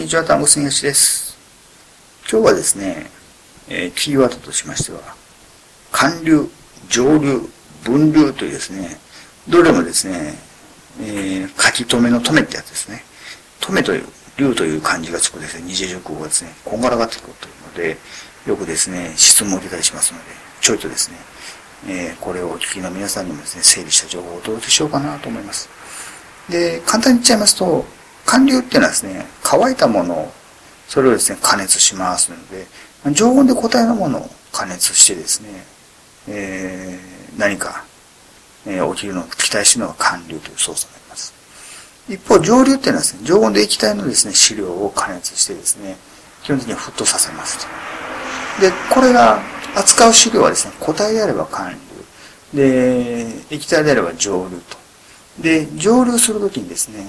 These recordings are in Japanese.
にちは、単語すみやしです。今日はですね、えー、キーワードとしましては、寒流、上流、分流というですね、どれもですね、えー、書き留めの留めってやつですね。留めという、流という漢字がつくですね、二次熟語がですね、こんがらがってくるというので、よくですね、質問を受けたりしますので、ちょいとですね、えー、これをお聞きの皆さんにもですね、整理した情報をお届けしようかなと思います。で、簡単に言っちゃいますと、寒流っていうのはですね、乾いたものを、それをですね、加熱しますので、常温で固体のものを加熱してですね、えー、何か、えー、起きるのを期待しているのが寒流という操作になります。一方、上流っていうのはですね、常温で液体のですね、飼料を加熱してですね、基本的には沸騰させますと。で、これが、扱う飼料はですね、固体であれば寒流。で、液体であれば上流と。で、蒸留するときにですね、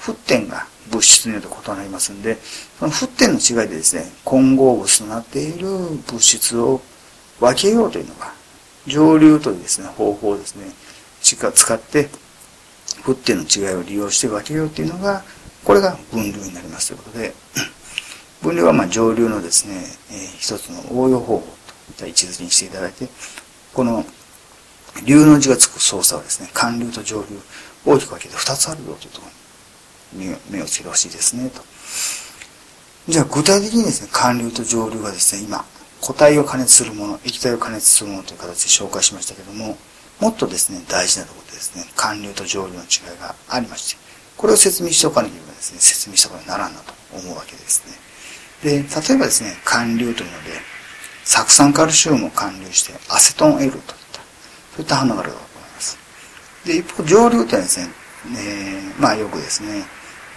沸点が物質によって異なりますんで、その沸点の違いでですね、混合物となっている物質を分けようというのが、蒸留というですね、方法をですね、使って沸点の違いを利用して分けようというのが、これが分流になりますということで、分流はまあ蒸留のですね、えー、一つの応用方法といった位置づけにしていただいて、この流の字がつく操作はですね、寒流と上流、大きく分けて2つあるよというところに目をつけてほしいですね、と。じゃあ具体的にですね、寒流と上流がですね、今、固体を加熱するもの、液体を加熱するものという形で紹介しましたけども、もっとですね、大事なところでですね、寒流と上流の違いがありまして、これを説明しておかなければですね、説明したことにならんなと思うわけですね。で、例えばですね、寒流というので、酢酸カルシウムを寒流してアセトン L といったそういった反応があると思います。で、一方、上流というのはですね、えー、まあよくですね、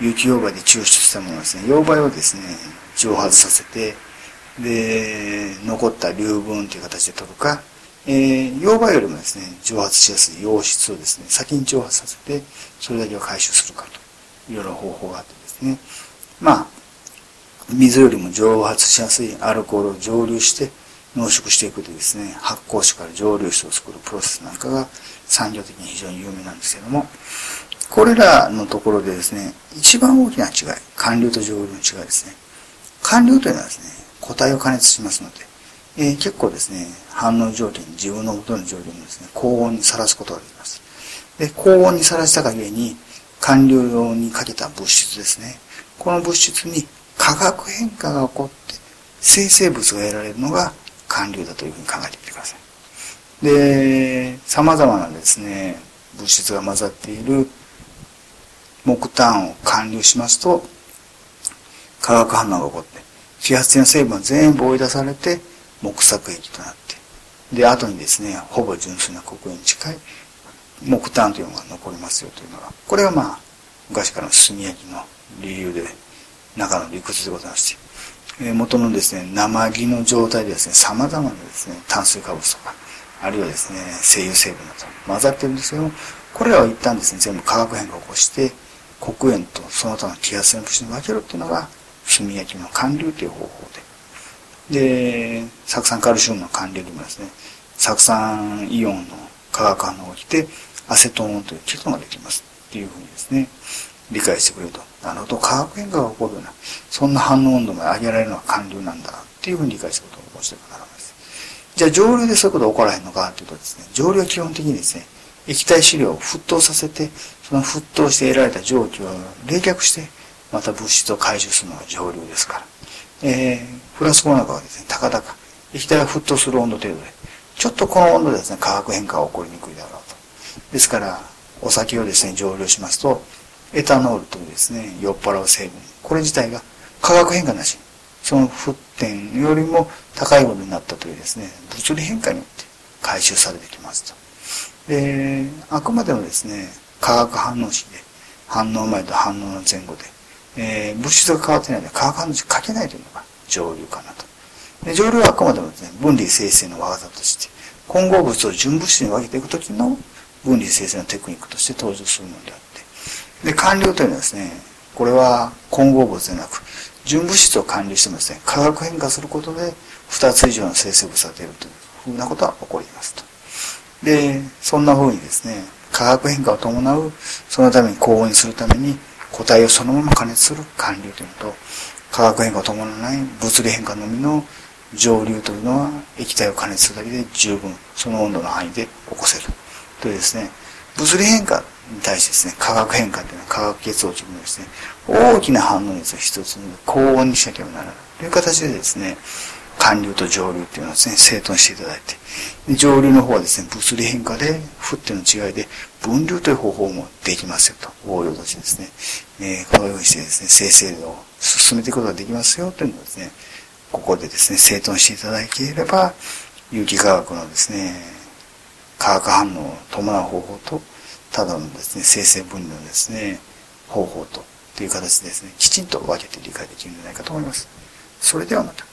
有機溶媒で抽出したものをですね、溶媒をですね、蒸発させて、で、残った流分という形で取るか、えー、溶媒よりもですね、蒸発しやすい溶質をですね、先に蒸発させて、それだけを回収するかというような方法があってですね、まあ、水よりも蒸発しやすいアルコールを蒸留して、濃縮していくとですね、発酵酒から蒸留酒を作るプロセスなんかが産業的に非常に有名なんですけども、これらのところでですね、一番大きな違い、寒流と蒸留の違いですね。寒流というのはですね、固体を加熱しますので、えー、結構ですね、反応条件、自分の元の条件にですね、高温にさらすことができます。で、高温にさらした限りに、寒流用にかけた物質ですね。この物質に化学変化が起こって、生成物が得られるのが寒流だというふうに考えてみてください。で、様々なですね、物質が混ざっている木炭を寒流しますと、化学反応が起こって、揮発性の成分は全部追い出されて、木作液となって、で、後にですね、ほぼ純粋な黒煙に近い木炭というのが残りますよというのが、これがまあ、昔からの炭焼きの理由で、中の理屈でございましてえ、元のですね、生木の状態でですね、様々なですね、炭水化物とか、あるいはですね、精油成分など混ざってるんですけども、これらを一旦ですね、全部化学変化を起こして、黒煙とその他の気圧性の物質に分けるっていうのが、炭焼きの寒流という方法で。で、酢酸カルシウムの寒流にもですね、酢酸イオンの化学反応が起きて、アセトンというケトができますっていうふうにですね、理解してくれると。なるほど、化学変化が起こるような、そんな反応温度まで上げられるのは寒流なんだっていうふうに理解することを申してくならないです。じゃあ上流でそういうことが起こらへんのかというとですね、上流は基本的にですね、液体飼料を沸騰させて、その沸騰して得られた蒸気を冷却して、また物質を回収するのが上流ですから。えー、フラスコの中はですね、たかだか、液体が沸騰する温度程度で、ちょっとこの温度でですね、化学変化が起こりにくいだろうと。ですから、お酒をですね、蒸留しますと、エタノールというですね、酔っ払う成分。これ自体が化学変化なし。その沸点よりも高いものになったというですね、物理変化によって回収されてきますと。で、あくまでもですね、化学反応式で、反応前と反応の前後で、えー、物質が変わってないので化学反応式かけないというのが上流かなと。で上流はあくまでもですね、分離生成の技として、混合物を純物質に分けていくときの分離生成のテクニックとして登場するものであって、で、完了というのはですね、これは混合物でなく、純物質を管理してもですね、化学変化することで、二つ以上の生成物が出るというふうなことは起こりますと。で、そんな風にですね、化学変化を伴う、そのために高温にするために、固体をそのまま加熱する寒流というのと、化学変化を伴わない物理変化のみの蒸留というのは液体を加熱するだけで十分その温度の範囲で起こせる。というですね物理変化に対してですね化学変化というのは化学結合値のですね大きな反応熱を一つに高温にしなければならない。という形でですね寒流と蒸留っていうのはですね整頓していただいて蒸留の方はですね物理変化で沸点の違いで分流という方法もできますよと応用としてですね、えー、こういうにしてですね生成を進めていくことができますよというのをですねここでですね、整頓していただければ、有機化学のですね、化学反応を伴う方法と、ただのですね、生成分離のですね、方法と、という形でですね、きちんと分けて理解できるんじゃないかと思います。それではまた。